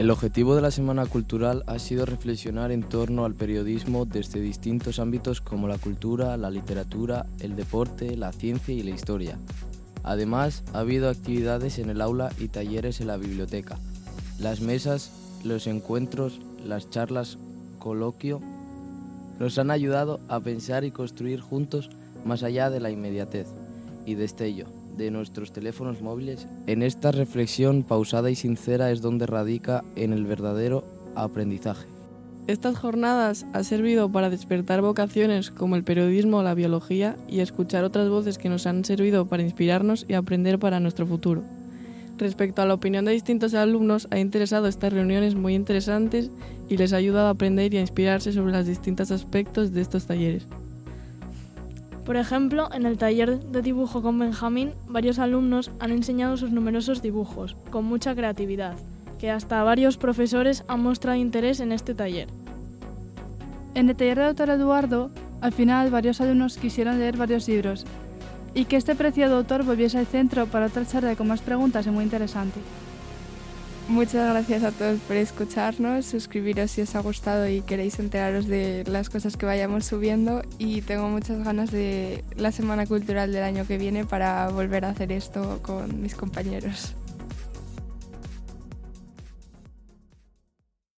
El objetivo de la Semana Cultural ha sido reflexionar en torno al periodismo desde distintos ámbitos como la cultura, la literatura, el deporte, la ciencia y la historia. Además, ha habido actividades en el aula y talleres en la biblioteca. Las mesas, los encuentros, las charlas, coloquio, nos han ayudado a pensar y construir juntos más allá de la inmediatez y destello de nuestros teléfonos móviles. En esta reflexión pausada y sincera es donde radica en el verdadero aprendizaje. Estas jornadas han servido para despertar vocaciones como el periodismo o la biología y escuchar otras voces que nos han servido para inspirarnos y aprender para nuestro futuro. Respecto a la opinión de distintos alumnos, ha interesado estas reuniones muy interesantes y les ha ayudado a aprender y a inspirarse sobre los distintos aspectos de estos talleres. Por ejemplo, en el taller de dibujo con Benjamín, varios alumnos han enseñado sus numerosos dibujos, con mucha creatividad, que hasta varios profesores han mostrado interés en este taller. En el taller de autor Eduardo, al final varios alumnos quisieron leer varios libros y que este preciado autor volviese al centro para otra charla con más preguntas y muy interesante. Muchas gracias a todos por escucharnos, suscribiros si os ha gustado y queréis enteraros de las cosas que vayamos subiendo y tengo muchas ganas de la Semana Cultural del año que viene para volver a hacer esto con mis compañeros.